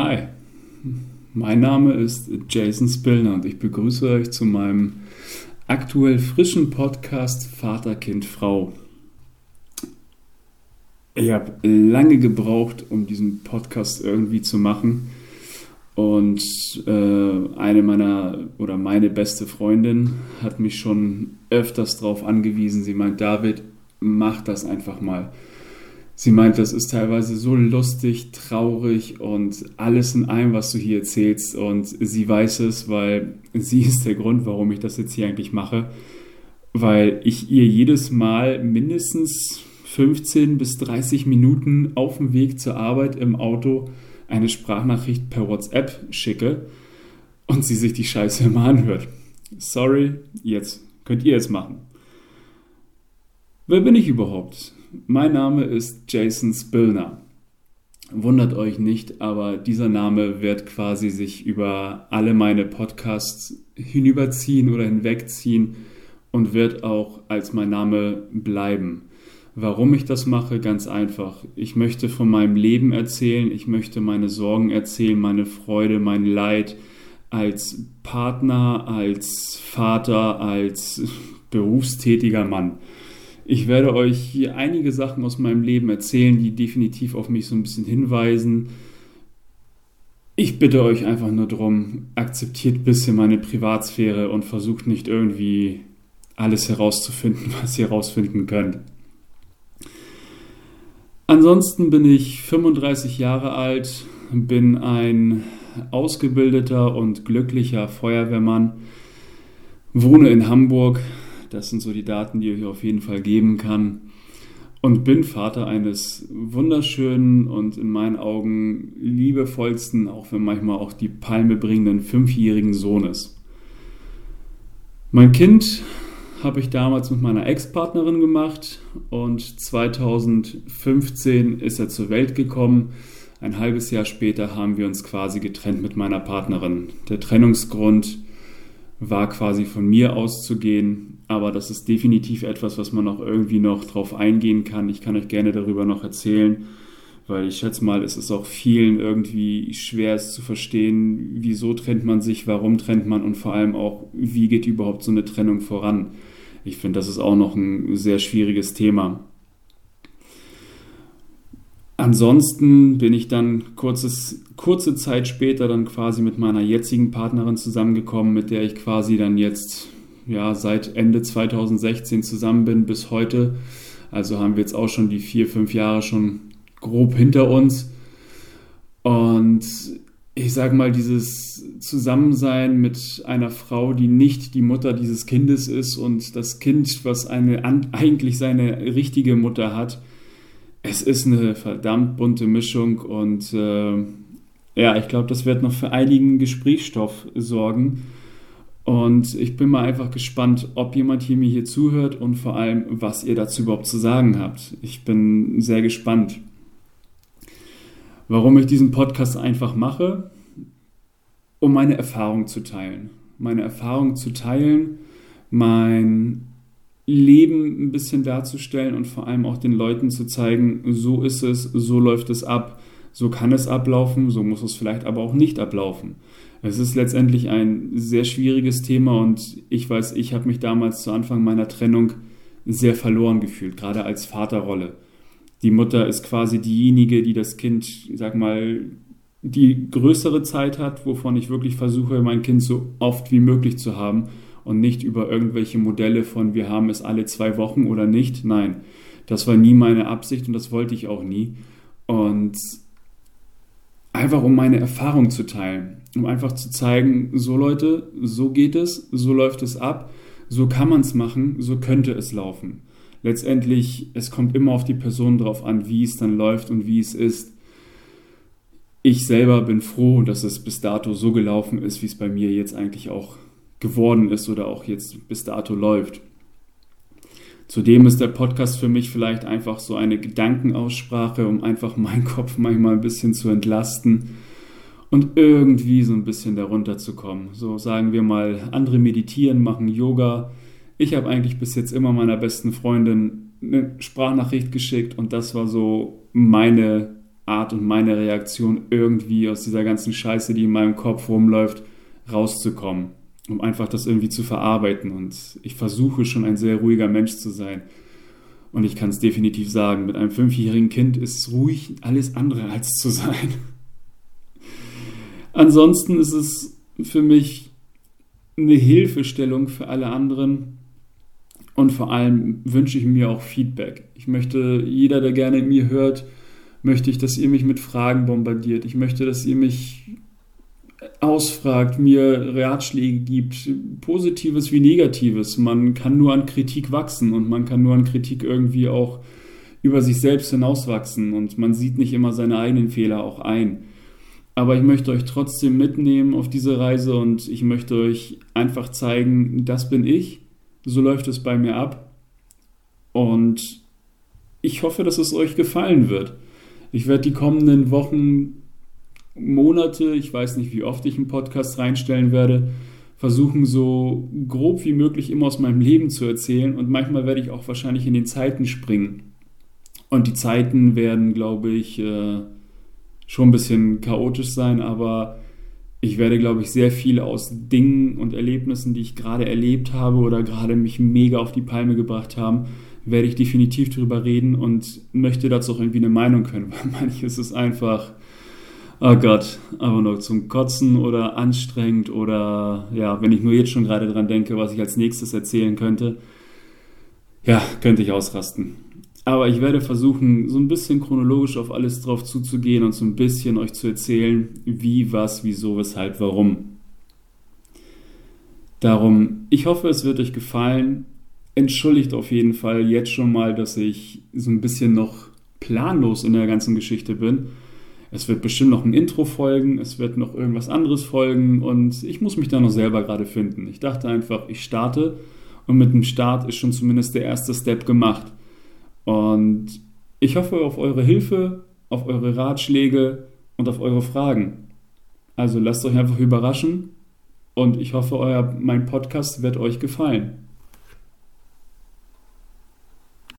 Hi, mein Name ist Jason Spillner und ich begrüße euch zu meinem aktuell frischen Podcast Vater, Kind, Frau. Ich habe lange gebraucht, um diesen Podcast irgendwie zu machen. Und äh, eine meiner oder meine beste Freundin hat mich schon öfters darauf angewiesen. Sie meint, David, mach das einfach mal. Sie meint, das ist teilweise so lustig, traurig und alles in allem, was du hier erzählst. Und sie weiß es, weil sie ist der Grund, warum ich das jetzt hier eigentlich mache. Weil ich ihr jedes Mal mindestens 15 bis 30 Minuten auf dem Weg zur Arbeit im Auto eine Sprachnachricht per WhatsApp schicke und sie sich die Scheiße immer anhört. Sorry, jetzt könnt ihr es machen. Wer bin ich überhaupt? Mein Name ist Jason Spillner. Wundert euch nicht, aber dieser Name wird quasi sich über alle meine Podcasts hinüberziehen oder hinwegziehen und wird auch als mein Name bleiben. Warum ich das mache? Ganz einfach. Ich möchte von meinem Leben erzählen, ich möchte meine Sorgen erzählen, meine Freude, mein Leid als Partner, als Vater, als berufstätiger Mann. Ich werde euch hier einige Sachen aus meinem Leben erzählen, die definitiv auf mich so ein bisschen hinweisen. Ich bitte euch einfach nur darum, akzeptiert ein bisschen meine Privatsphäre und versucht nicht irgendwie alles herauszufinden, was ihr herausfinden könnt. Ansonsten bin ich 35 Jahre alt, bin ein ausgebildeter und glücklicher Feuerwehrmann, wohne in Hamburg, das sind so die Daten, die ich auf jeden Fall geben kann. Und bin Vater eines wunderschönen und in meinen Augen liebevollsten, auch wenn manchmal auch die Palme bringenden fünfjährigen Sohnes. Mein Kind habe ich damals mit meiner Ex-Partnerin gemacht und 2015 ist er zur Welt gekommen. Ein halbes Jahr später haben wir uns quasi getrennt mit meiner Partnerin. Der Trennungsgrund war quasi von mir auszugehen, aber das ist definitiv etwas, was man auch irgendwie noch drauf eingehen kann. Ich kann euch gerne darüber noch erzählen, weil ich schätze mal, es ist auch vielen irgendwie schwer es zu verstehen, wieso trennt man sich, warum trennt man und vor allem auch, wie geht überhaupt so eine Trennung voran. Ich finde, das ist auch noch ein sehr schwieriges Thema. Ansonsten bin ich dann kurzes, kurze Zeit später dann quasi mit meiner jetzigen Partnerin zusammengekommen, mit der ich quasi dann jetzt ja seit Ende 2016 zusammen bin bis heute. Also haben wir jetzt auch schon die vier, fünf Jahre schon grob hinter uns. Und ich sage mal, dieses Zusammensein mit einer Frau, die nicht die Mutter dieses Kindes ist und das Kind, was eine eigentlich seine richtige Mutter hat, es ist eine verdammt bunte Mischung und äh, ja, ich glaube, das wird noch für einigen Gesprächsstoff sorgen. Und ich bin mal einfach gespannt, ob jemand hier mir hier zuhört und vor allem, was ihr dazu überhaupt zu sagen habt. Ich bin sehr gespannt. Warum ich diesen Podcast einfach mache? Um meine Erfahrung zu teilen. Meine Erfahrung zu teilen, mein Leben ein bisschen darzustellen und vor allem auch den Leuten zu zeigen, so ist es, so läuft es ab, so kann es ablaufen, so muss es vielleicht aber auch nicht ablaufen. Es ist letztendlich ein sehr schwieriges Thema und ich weiß, ich habe mich damals zu Anfang meiner Trennung sehr verloren gefühlt, gerade als Vaterrolle. Die Mutter ist quasi diejenige, die das Kind, sag mal, die größere Zeit hat, wovon ich wirklich versuche, mein Kind so oft wie möglich zu haben und nicht über irgendwelche Modelle von wir haben es alle zwei Wochen oder nicht. Nein, das war nie meine Absicht und das wollte ich auch nie. Und einfach um meine Erfahrung zu teilen, um einfach zu zeigen, so Leute, so geht es, so läuft es ab, so kann man es machen, so könnte es laufen. Letztendlich, es kommt immer auf die Person drauf an, wie es dann läuft und wie es ist. Ich selber bin froh, dass es bis dato so gelaufen ist, wie es bei mir jetzt eigentlich auch geworden ist oder auch jetzt bis dato läuft. Zudem ist der Podcast für mich vielleicht einfach so eine Gedankenaussprache, um einfach meinen Kopf manchmal ein bisschen zu entlasten und irgendwie so ein bisschen darunter zu kommen. So sagen wir mal, andere meditieren, machen Yoga. Ich habe eigentlich bis jetzt immer meiner besten Freundin eine Sprachnachricht geschickt und das war so meine Art und meine Reaktion irgendwie aus dieser ganzen Scheiße, die in meinem Kopf rumläuft, rauszukommen, um einfach das irgendwie zu verarbeiten. Und ich versuche schon ein sehr ruhiger Mensch zu sein. Und ich kann es definitiv sagen, mit einem fünfjährigen Kind ist ruhig alles andere als zu sein. Ansonsten ist es für mich eine Hilfestellung für alle anderen. Und vor allem wünsche ich mir auch Feedback. Ich möchte, jeder, der gerne in mir hört, möchte ich, dass ihr mich mit Fragen bombardiert. Ich möchte, dass ihr mich ausfragt, mir Ratschläge gibt, Positives wie Negatives. Man kann nur an Kritik wachsen und man kann nur an Kritik irgendwie auch über sich selbst hinauswachsen und man sieht nicht immer seine eigenen Fehler auch ein. Aber ich möchte euch trotzdem mitnehmen auf diese Reise und ich möchte euch einfach zeigen, das bin ich, so läuft es bei mir ab und ich hoffe, dass es euch gefallen wird. Ich werde die kommenden Wochen, Monate, ich weiß nicht, wie oft ich einen Podcast reinstellen werde, versuchen so grob wie möglich immer aus meinem Leben zu erzählen und manchmal werde ich auch wahrscheinlich in den Zeiten springen. Und die Zeiten werden, glaube ich, äh, schon ein bisschen chaotisch sein, aber ich werde, glaube ich, sehr viel aus Dingen und Erlebnissen, die ich gerade erlebt habe oder gerade mich mega auf die Palme gebracht haben, werde ich definitiv darüber reden und möchte dazu auch irgendwie eine Meinung können, weil manches ist einfach, oh Gott, aber nur zum Kotzen oder anstrengend oder ja, wenn ich nur jetzt schon gerade dran denke, was ich als nächstes erzählen könnte, ja, könnte ich ausrasten. Aber ich werde versuchen, so ein bisschen chronologisch auf alles drauf zuzugehen und so ein bisschen euch zu erzählen, wie, was, wieso, weshalb, warum. Darum, ich hoffe, es wird euch gefallen. Entschuldigt auf jeden Fall jetzt schon mal, dass ich so ein bisschen noch planlos in der ganzen Geschichte bin. Es wird bestimmt noch ein Intro folgen, es wird noch irgendwas anderes folgen und ich muss mich da noch selber gerade finden. Ich dachte einfach, ich starte und mit dem Start ist schon zumindest der erste Step gemacht. Und ich hoffe auf eure Hilfe, auf eure Ratschläge und auf eure Fragen. Also lasst euch einfach überraschen und ich hoffe, euer, mein Podcast wird euch gefallen.